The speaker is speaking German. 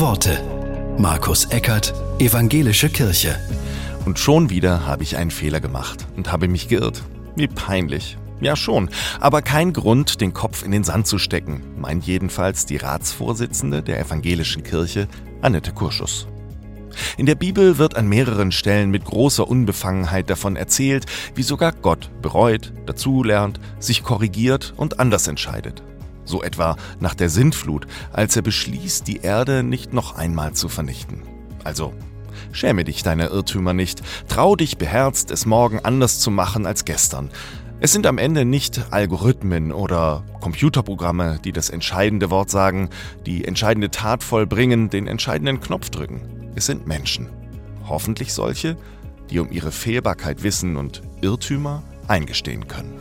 Worte. Markus Eckert, Evangelische Kirche. Und schon wieder habe ich einen Fehler gemacht und habe mich geirrt. Wie peinlich. Ja schon, aber kein Grund, den Kopf in den Sand zu stecken, meint jedenfalls die Ratsvorsitzende der Evangelischen Kirche, Annette Kurschus. In der Bibel wird an mehreren Stellen mit großer Unbefangenheit davon erzählt, wie sogar Gott bereut, dazulernt, sich korrigiert und anders entscheidet. So etwa nach der Sintflut, als er beschließt, die Erde nicht noch einmal zu vernichten. Also, schäme dich deiner Irrtümer nicht, trau dich beherzt, es morgen anders zu machen als gestern. Es sind am Ende nicht Algorithmen oder Computerprogramme, die das entscheidende Wort sagen, die entscheidende Tat vollbringen, den entscheidenden Knopf drücken. Es sind Menschen. Hoffentlich solche, die um ihre Fehlbarkeit wissen und Irrtümer eingestehen können.